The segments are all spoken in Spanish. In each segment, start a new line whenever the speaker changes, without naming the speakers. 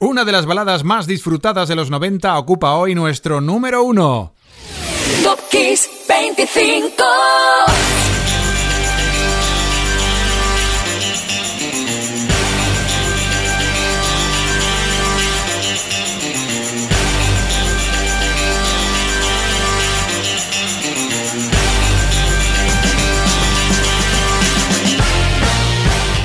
Una de las baladas más disfrutadas de los 90 ocupa hoy nuestro número uno.
Top 25.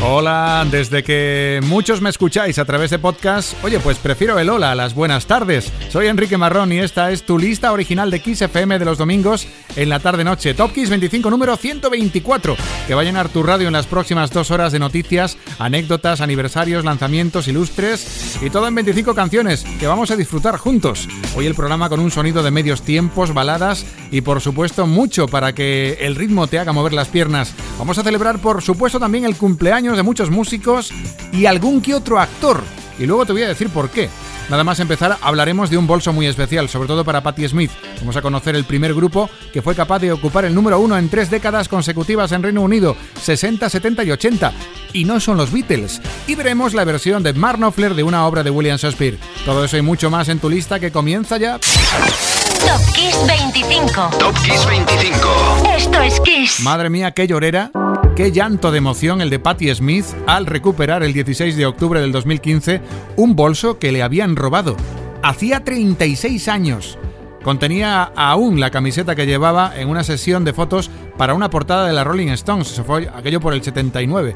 Hola, desde que muchos me escucháis a través de podcast, oye, pues prefiero el hola, las buenas tardes. Soy Enrique Marrón y esta es tu lista original de Kiss FM de los domingos en la tarde-noche. Top Kiss 25 número 124, que va a llenar tu radio en las próximas dos horas de noticias, anécdotas, aniversarios, lanzamientos ilustres y todo en 25 canciones que vamos a disfrutar juntos. Hoy el programa con un sonido de medios tiempos, baladas y por supuesto mucho para que el ritmo te haga mover las piernas. Vamos a celebrar por supuesto también el cumpleaños de muchos músicos y algún que otro actor. Y luego te voy a decir por qué. Nada más empezar, hablaremos de un bolso muy especial, sobre todo para Patti Smith. Vamos a conocer el primer grupo que fue capaz de ocupar el número uno en tres décadas consecutivas en Reino Unido, 60, 70 y 80. Y no son los Beatles. Y veremos la versión de Mark Knopfler de una obra de William Shakespeare. Todo eso y mucho más en tu lista que comienza ya.
Top Kiss 25.
Top Kiss 25.
Esto es Kiss.
Madre mía, qué llorera Qué llanto de emoción el de Patti Smith al recuperar el 16 de octubre del 2015 un bolso que le habían robado. Hacía 36 años. Contenía aún la camiseta que llevaba en una sesión de fotos para una portada de la Rolling Stones, se fue aquello por el 79.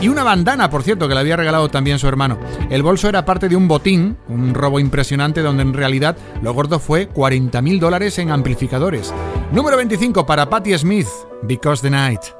Y una bandana, por cierto, que le había regalado también su hermano. El bolso era parte de un botín, un robo impresionante donde en realidad lo gordo fue 40 mil dólares en amplificadores. Número 25 para Patti Smith, Because the Night.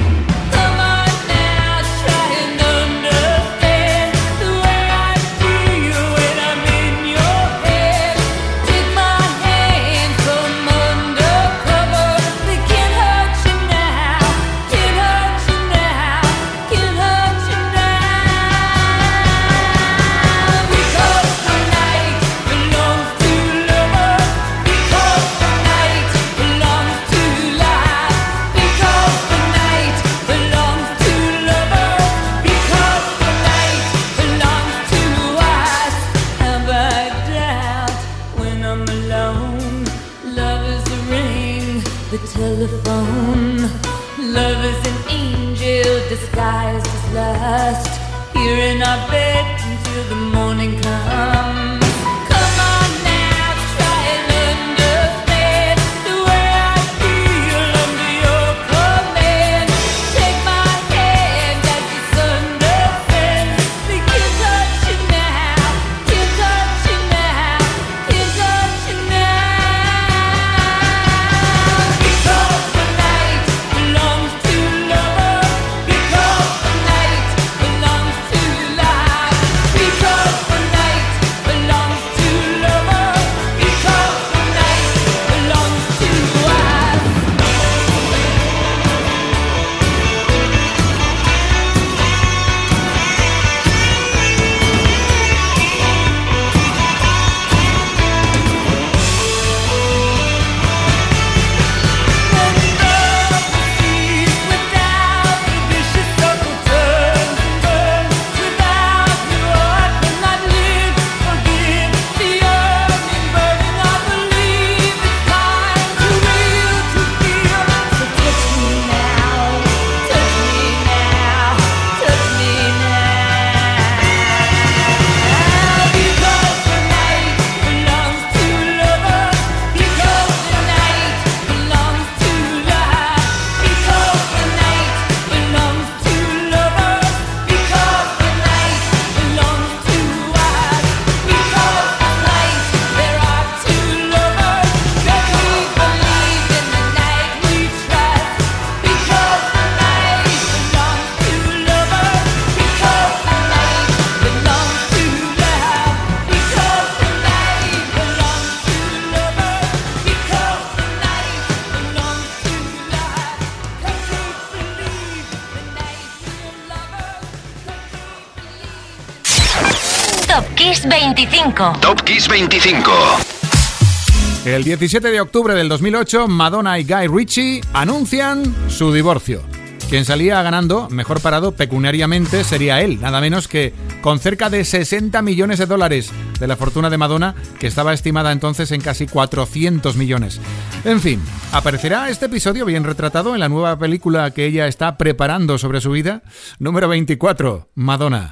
25.
Top Kiss 25.
El 17 de octubre del 2008, Madonna y Guy Ritchie anuncian su divorcio. Quien salía ganando, mejor parado pecuniariamente, sería él, nada menos que con cerca de 60 millones de dólares de la fortuna de Madonna, que estaba estimada entonces en casi 400 millones. En fin, ¿aparecerá este episodio bien retratado en la nueva película que ella está preparando sobre su vida? Número 24, Madonna.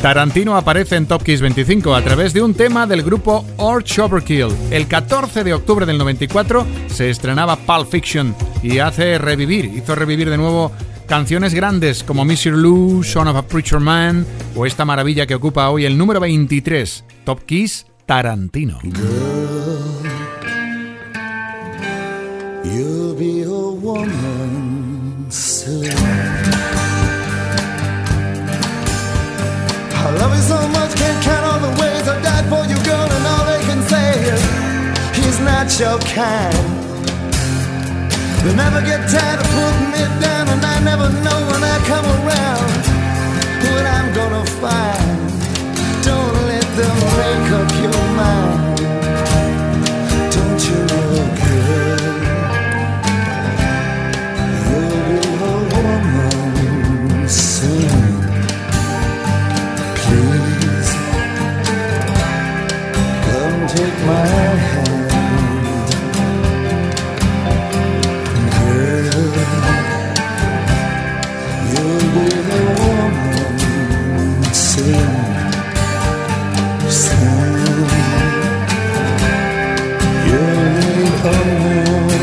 Tarantino aparece en Top Kiss 25 a través de un tema del grupo Arch Overkill. El 14 de octubre del 94 se estrenaba Pulp Fiction y hace revivir, hizo revivir de nuevo canciones grandes como Mr. Lou, Son of a Preacher Man o esta maravilla que ocupa hoy el número 23, Top Kiss Tarantino.
Love you so much, can't count all the ways I died for you, girl, and all they can say is he's not your kind. They never get tired of putting me down, and I never know when I come around what I'm gonna find. Don't let them make up your mind. Don't you know, take my hand. Girl,
you'll be the woman. Sing, sing. You'll need a woman.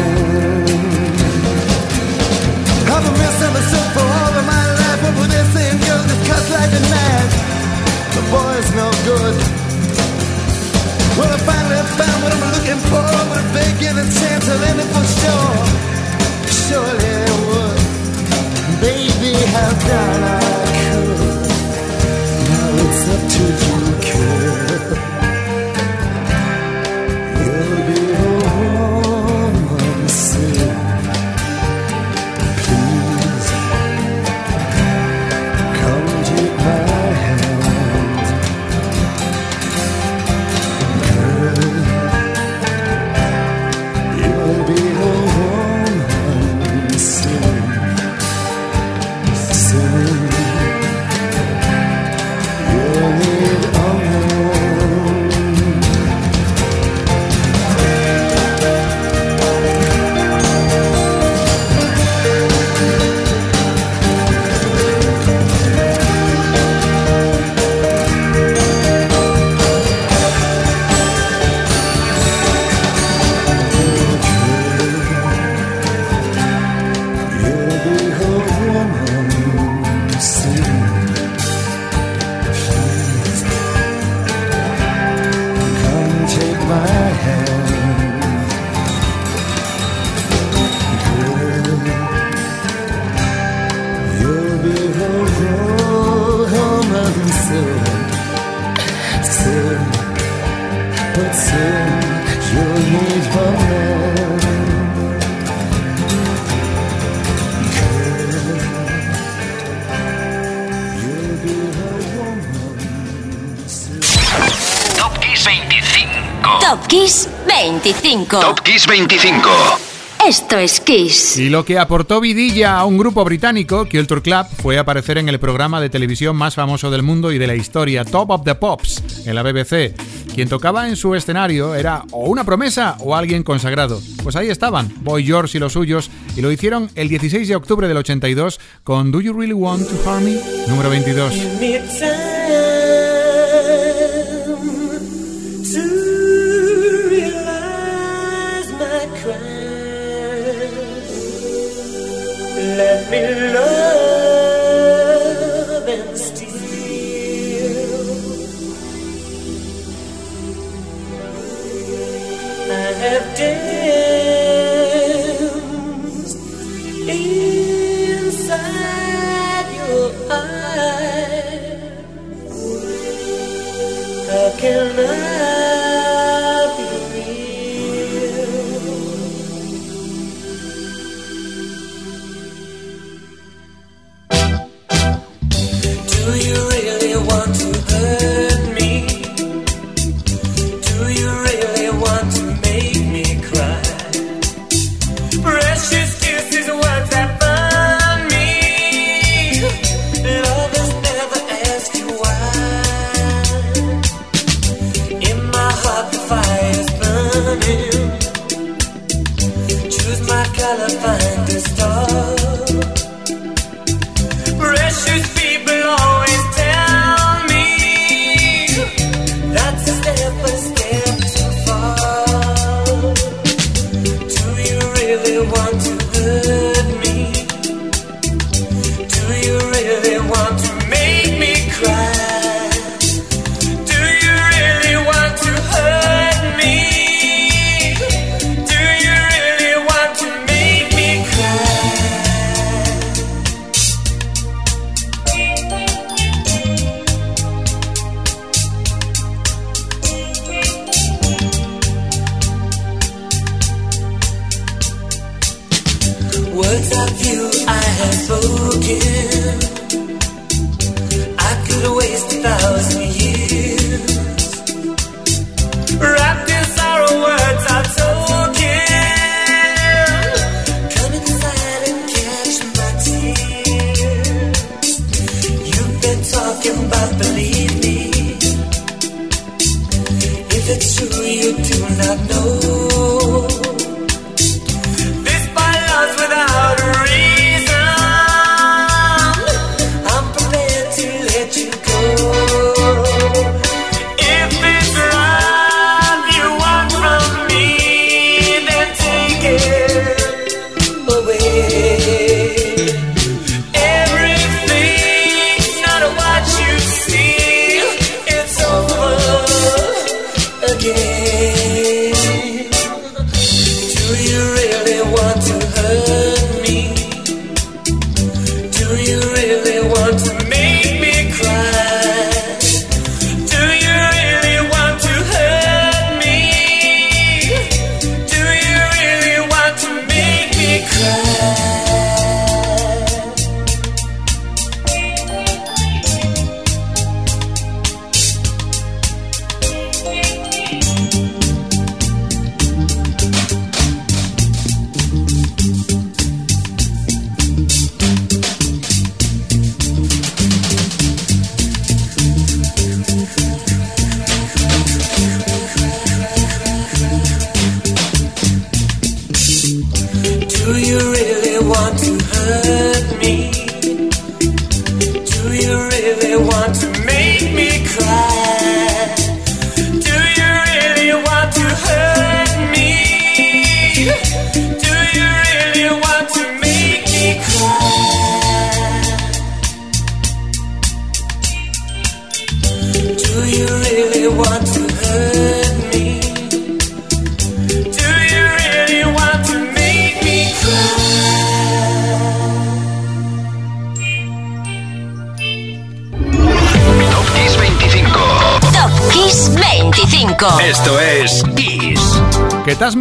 I've been missing myself for all of my life. This girl that cuts like a knife, the no good. Found what I'm looking for, but a chance, I'll it for sure. Surely it would. Baby,
how done I
Top Kiss 25.
Top Kiss 25.
Esto es Kiss.
Y lo que aportó vidilla a un grupo británico, Culture Club, fue aparecer en el programa de televisión más famoso del mundo y de la historia, Top of the Pops, en la BBC. Quien tocaba en su escenario era o una promesa o alguien consagrado. Pues ahí estaban, Boy George y los suyos, y lo hicieron el 16 de octubre del 82 con Do You Really Want to Harm Me, número 22.
Me love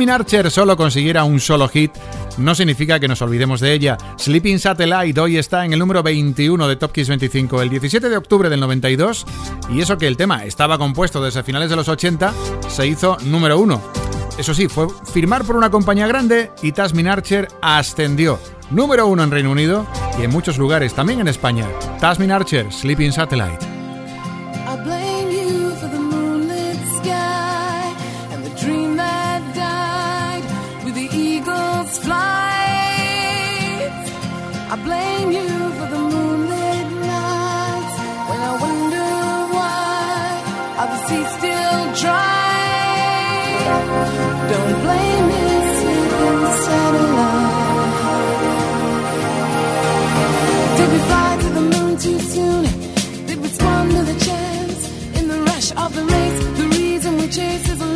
Tasmin Archer solo consiguiera un solo hit no significa que nos olvidemos de ella. Sleeping Satellite hoy está en el número 21 de Top Kiss 25, el 17 de octubre del 92, y eso que el tema estaba compuesto desde finales de los 80, se hizo número 1. Eso sí, fue firmar por una compañía grande y Tasmin Archer ascendió. Número 1 en Reino Unido y en muchos lugares, también en España. Tasmin Archer, Sleeping Satellite.
I blame you for the moonlit nights when I wonder why are the seas still dry. Don't blame me, sleeping satellite. Did we fly to the moon too soon? Did we squander the chance in the rush of the race? The reason we chase is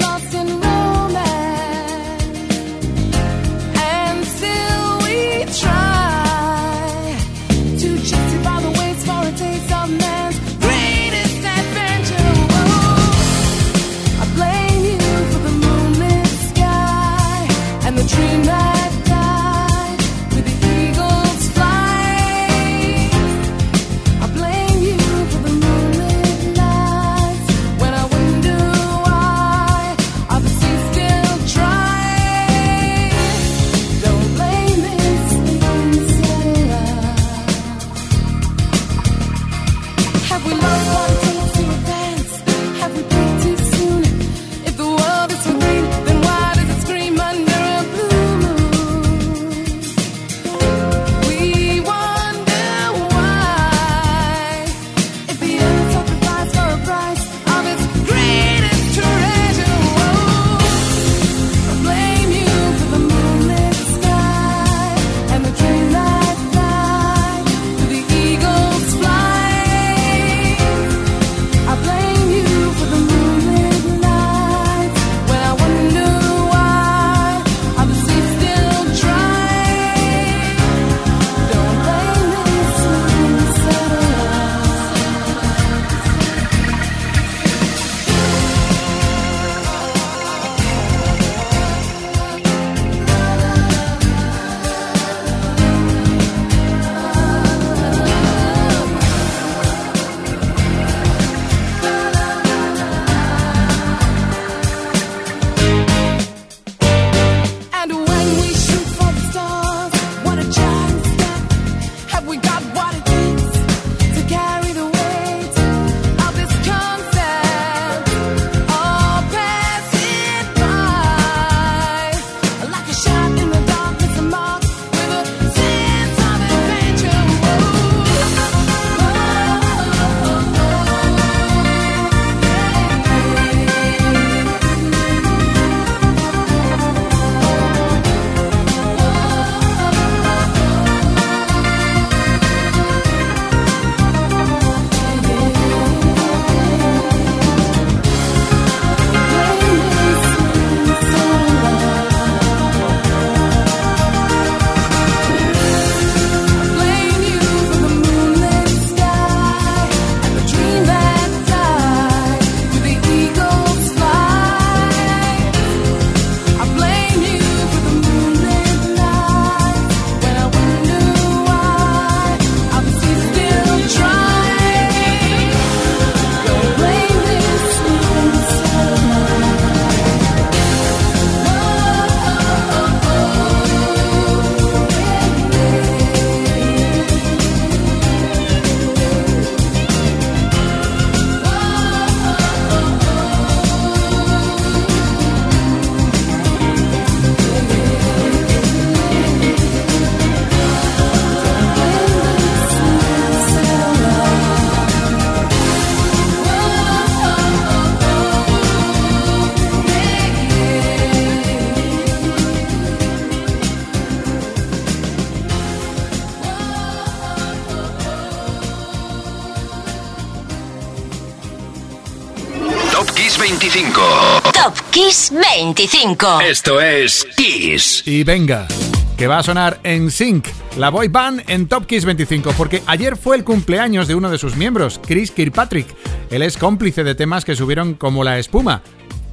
25. Esto es Kiss.
Y venga, que va a sonar en Sync, la boy band en Top Kiss 25, porque ayer fue el cumpleaños de uno de sus miembros, Chris Kirkpatrick. Él es cómplice de temas que subieron como la espuma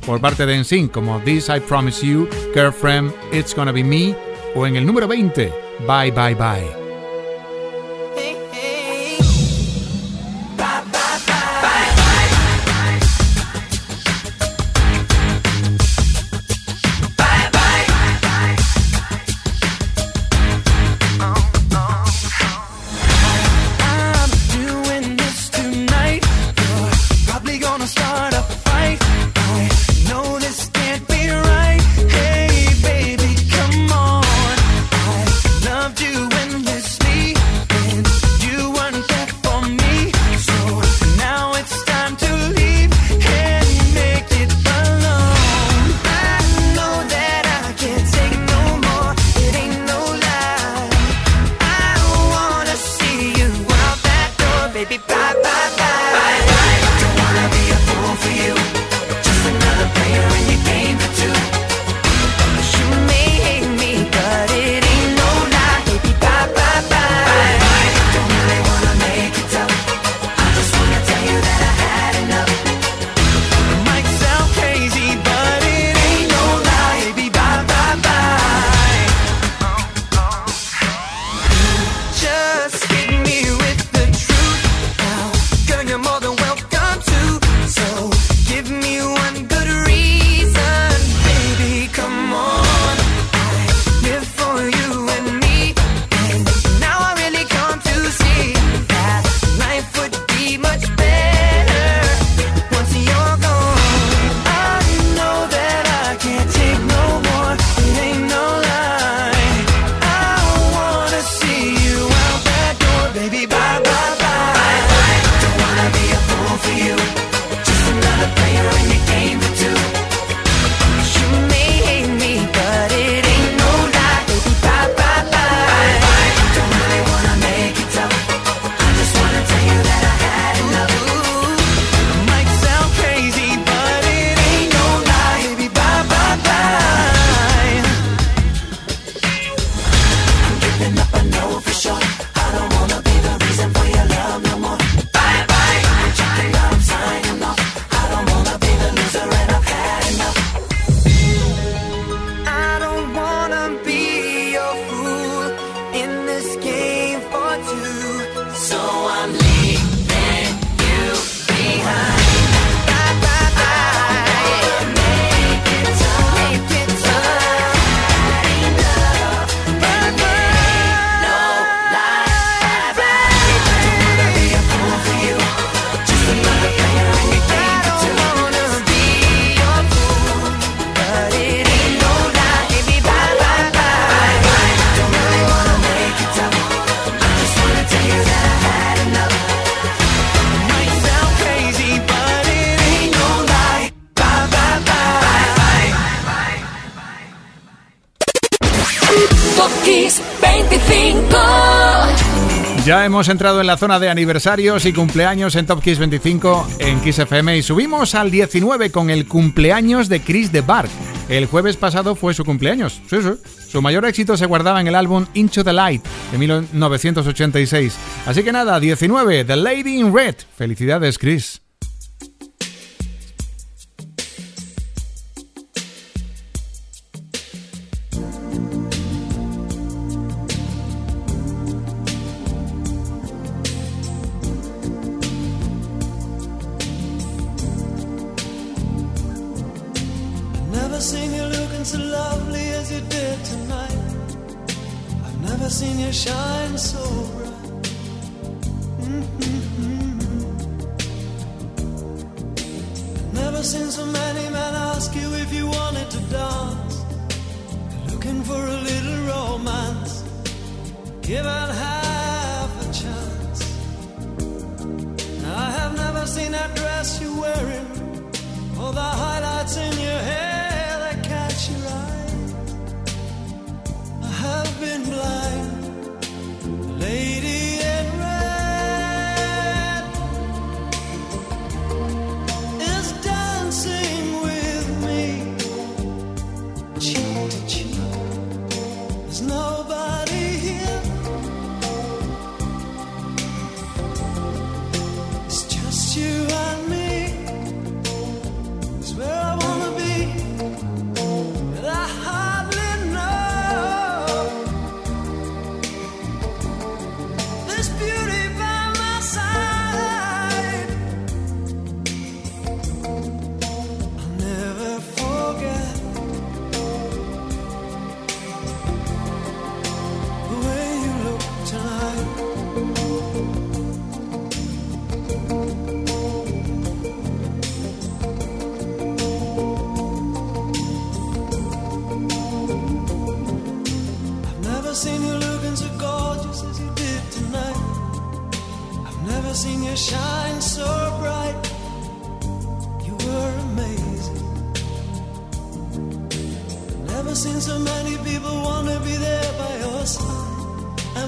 por parte de NSYNC, como This I Promise You, Girlfriend, It's Gonna Be Me, o en el número 20, Bye Bye Bye. Hemos entrado en la zona de aniversarios y cumpleaños en Top Kiss 25 en Kiss FM y subimos al 19 con el cumpleaños de Chris de Bark. El jueves pasado fue su cumpleaños. Su mayor éxito se guardaba en el álbum Into the Light de 1986. Así que nada, 19, The Lady in Red. Felicidades, Chris.
given half a chance. I have never seen that dress you're wearing
or oh, the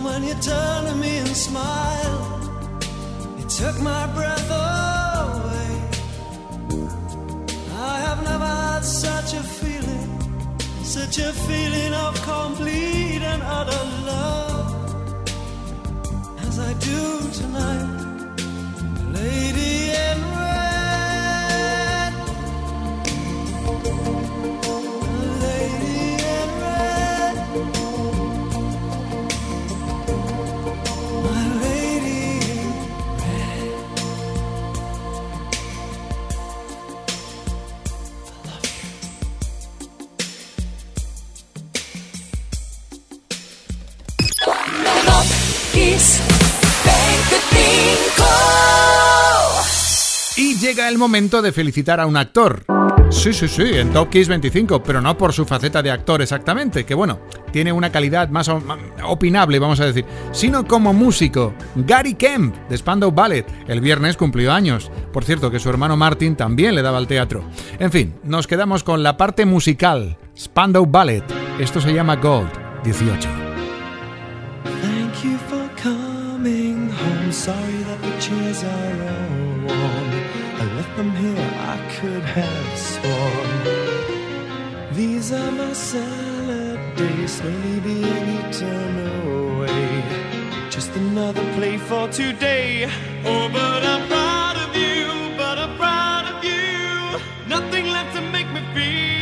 when you turn to me and smile, it took my breath away. I have never had such a feeling, such a feeling of complete and utter love as I do tonight. Lady
llega el momento de felicitar a un actor. Sí, sí, sí, en Top Kiss 25, pero no por su faceta de actor exactamente, que bueno, tiene una calidad más opinable, vamos a decir, sino como músico. Gary Kemp, de Spandau Ballet, el viernes cumplió años. Por cierto, que su hermano Martin también le daba al teatro. En fin, nos quedamos con la parte musical. Spandau Ballet. Esto se llama Gold 18.
Slowly being eaten away. Just another play for today. Oh, but I'm proud of you, but I'm proud of you. Nothing left to make me feel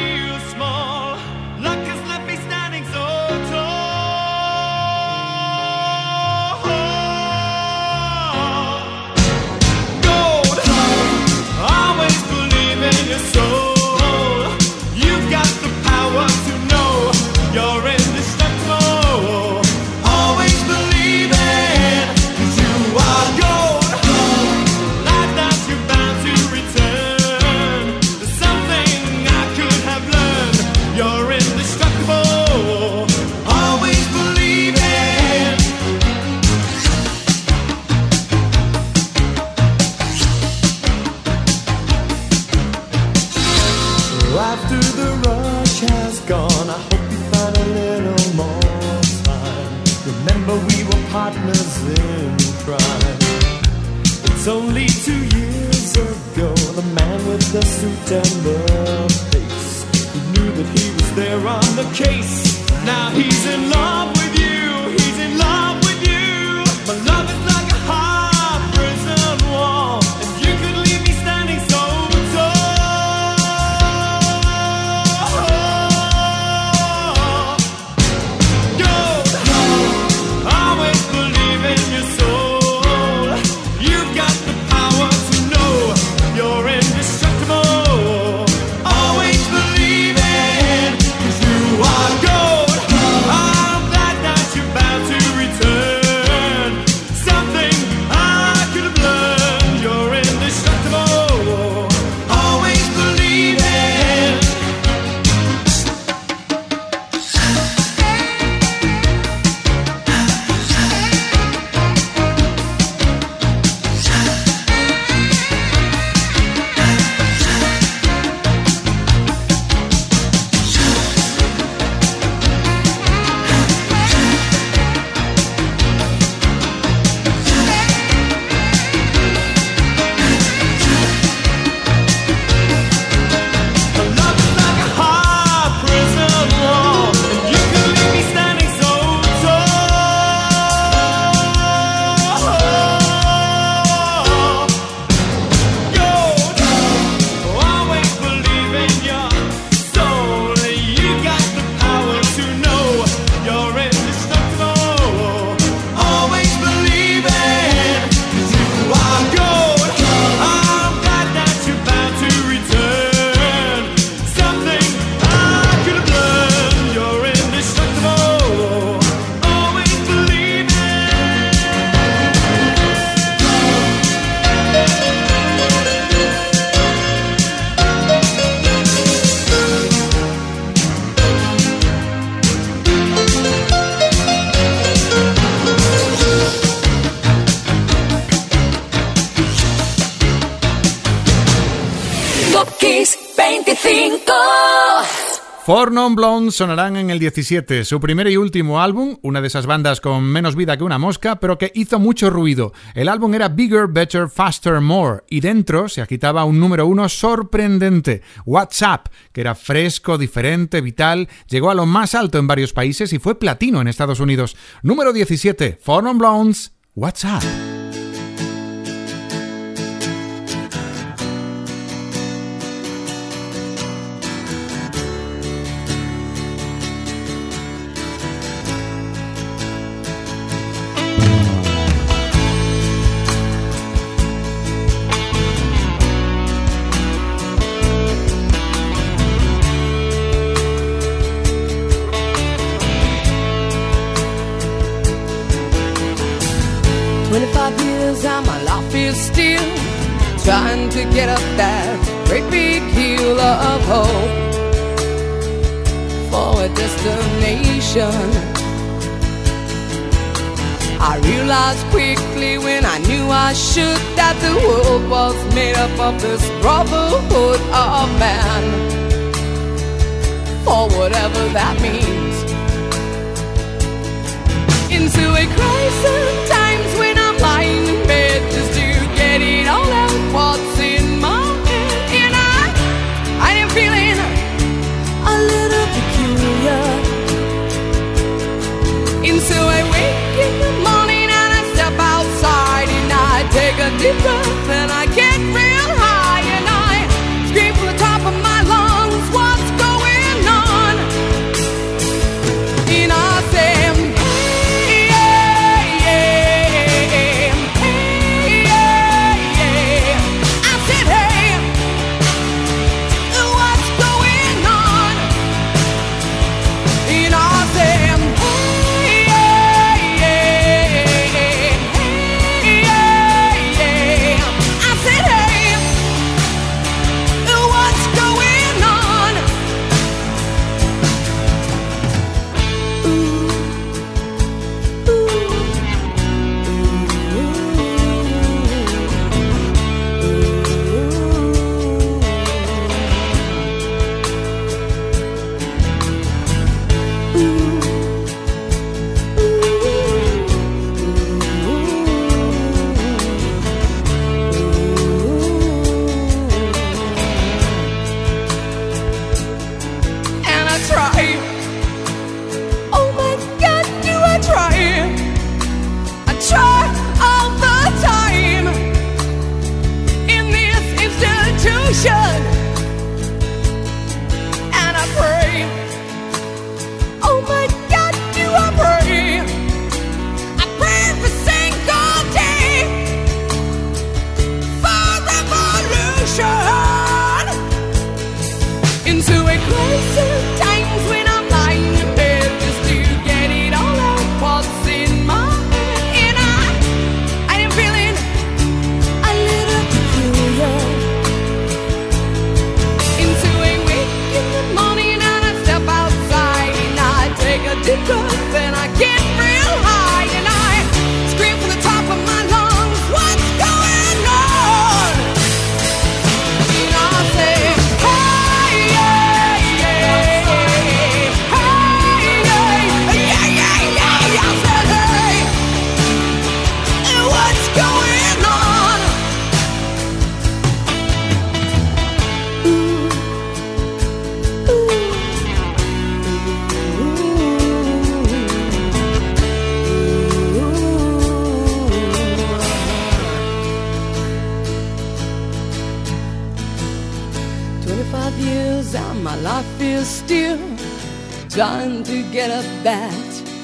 Non Blondes sonarán en el 17, su primer y último álbum, una de esas bandas con menos vida que una mosca, pero que hizo mucho ruido. El álbum era Bigger, Better, Faster, More, y dentro se agitaba un número uno sorprendente, WhatsApp, que era fresco, diferente, vital, llegó a lo más alto en varios países y fue platino en Estados Unidos. Número 17, Four Non Blondes, WhatsApp.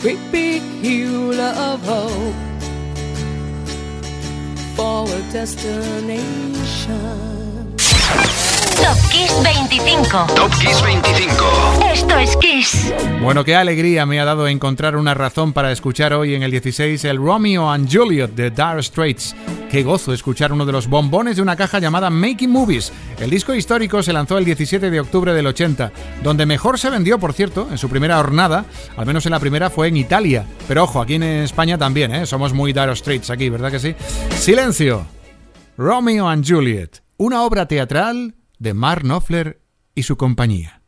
Great big hill of hope for a destination. Top
Kiss 25.
Top Kiss 25.
Esto es Kiss.
Bueno, qué alegría me ha dado encontrar una razón para escuchar hoy en el 16 el Romeo and Juliet de Dire Straits. Qué gozo escuchar uno de los bombones de una caja llamada Making Movies. El disco histórico se lanzó el 17 de octubre del 80, donde mejor se vendió, por cierto, en su primera jornada, al menos en la primera fue en Italia. Pero ojo, aquí en España también, ¿eh? Somos muy Dire Straits aquí, ¿verdad que sí? Silencio. Romeo and Juliet, una obra teatral de Mark Knopfler
y su compañía.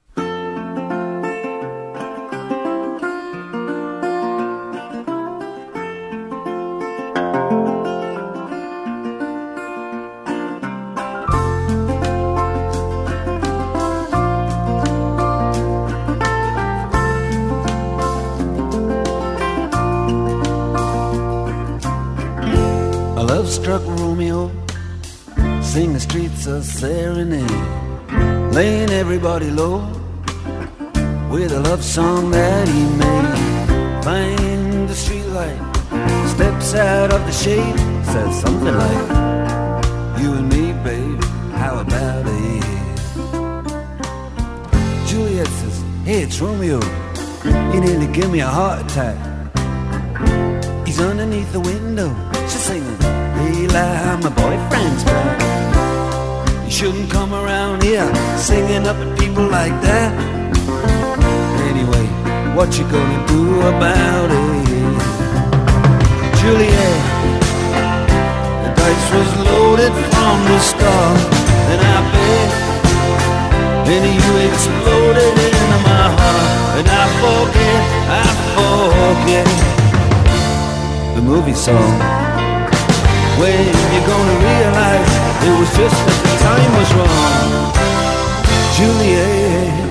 With a love song that he made. Find the streetlight, steps out of the shade, says something like, You and me, babe, how about it? Juliet says, Hey, it's Romeo. You nearly give me a heart attack. He's underneath the window. She's singing, Eli, my boyfriend's back. You shouldn't come around here singing up at people like that. What you gonna do about it? Juliet, the dice was loaded from the start, and I bet. Then you exploded into my heart, and I forget, I forget the movie song. When you gonna realize it was just that the time was wrong, Juliet?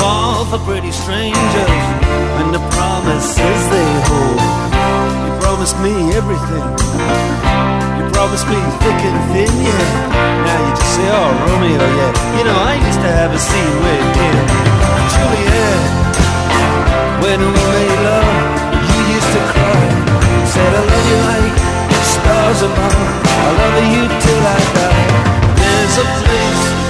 Fall for pretty strangers, and the promises they hold. You promised me everything. You promised me thick and thin, yeah. Now you just say, oh, Romeo, yeah. You know, I used to have a scene with him. Juliet, when we made love, you used to cry. Said, I love you like stars above. I love you till I die. There's a place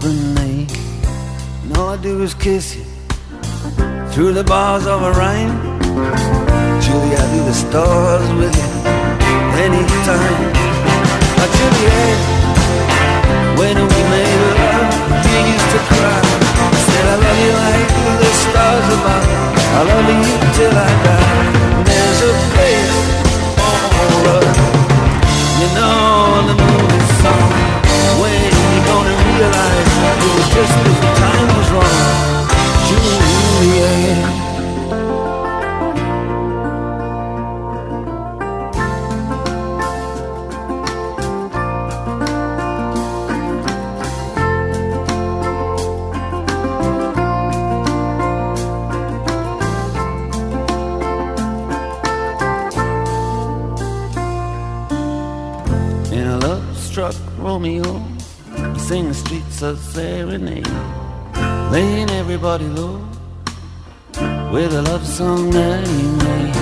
company. And all I do is kiss you through the bars of a rhyme. Julie, I do the stars with you anytime. Now, Juliet, when we made love, you used to cry. I Said I love you like the stars above. I love you till I die. There's a place for us. You know the movie song. Streets a serenade, laying everybody low with a love song that he made.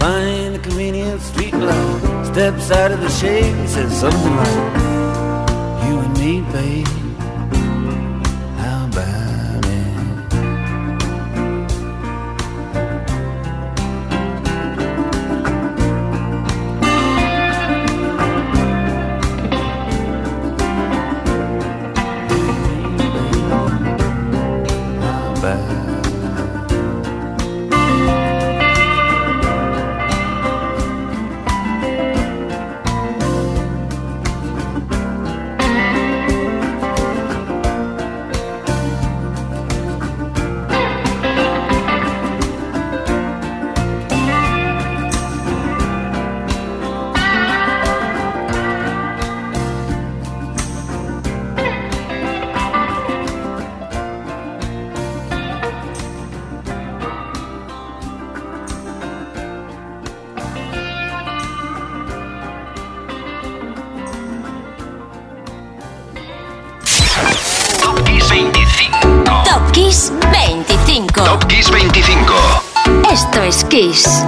Find a convenient street light, steps out of the shade, and says something like, "You and me, babe, Kiss 25.
Esto es Kiss.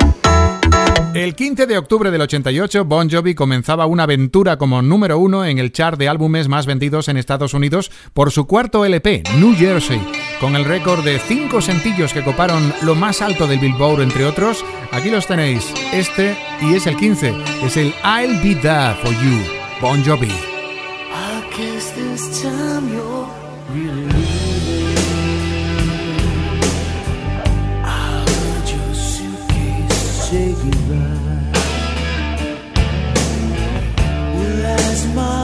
El 15 de octubre del 88, Bon Jovi comenzaba una aventura como número uno en el chart de álbumes más vendidos en Estados Unidos por su cuarto LP, New Jersey, con el récord de cinco sencillos que coparon lo más alto del Billboard, entre otros. Aquí los tenéis, este y es el 15, es el I'll Be There For You, Bon Jovi.
I guess this time you're really as
mine.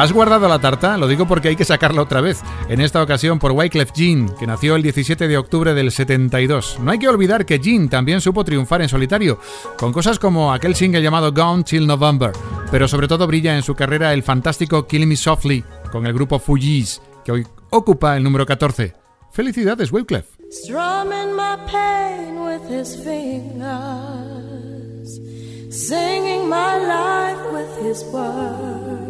¿Has guardado la tarta? Lo digo porque hay que sacarla otra vez. En esta ocasión por Wyclef Jean, que nació el 17 de octubre del 72. No hay que olvidar que Jean también supo triunfar en solitario, con cosas como aquel single llamado Gone Till November. Pero sobre todo brilla en su carrera el fantástico Kill Me Softly, con el grupo Fugees, que hoy ocupa el número 14. ¡Felicidades, Wyclef!
strumming my pain with his fingers, singing my life with his words,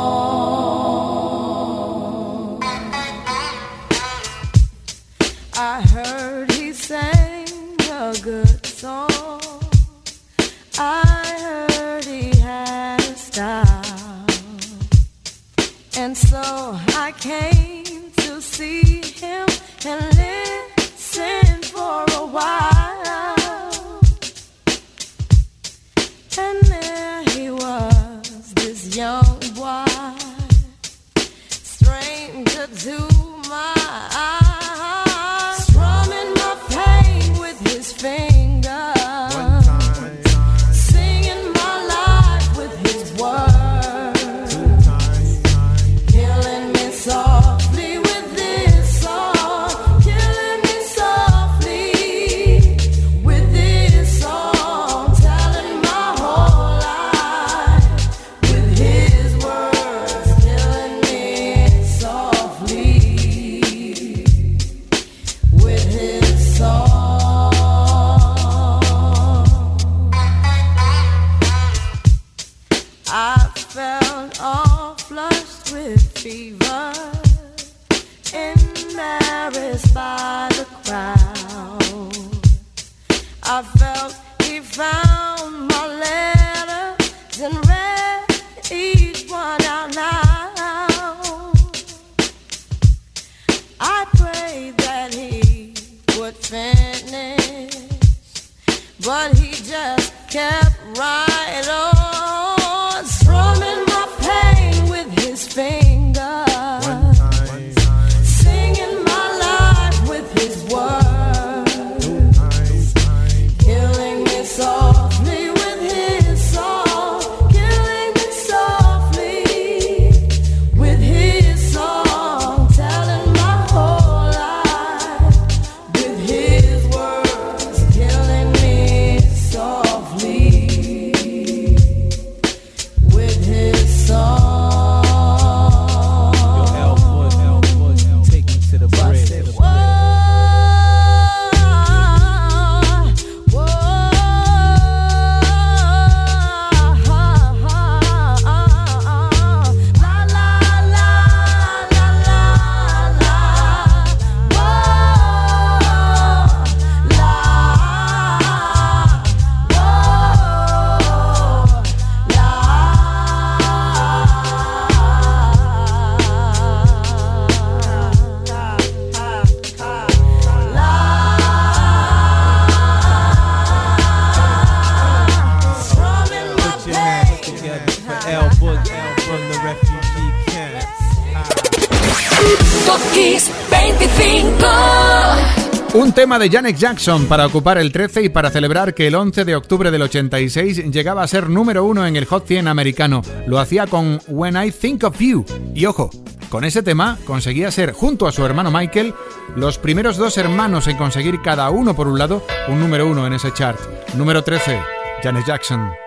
tema de Janet Jackson para ocupar el 13 y para celebrar que el 11 de octubre del 86 llegaba a ser número uno en el Hot 100 americano. Lo hacía con When I Think of You. Y ojo, con ese tema conseguía ser, junto a su hermano Michael, los primeros dos hermanos en conseguir cada uno por un lado un número uno en ese chart. Número 13, Janet Jackson.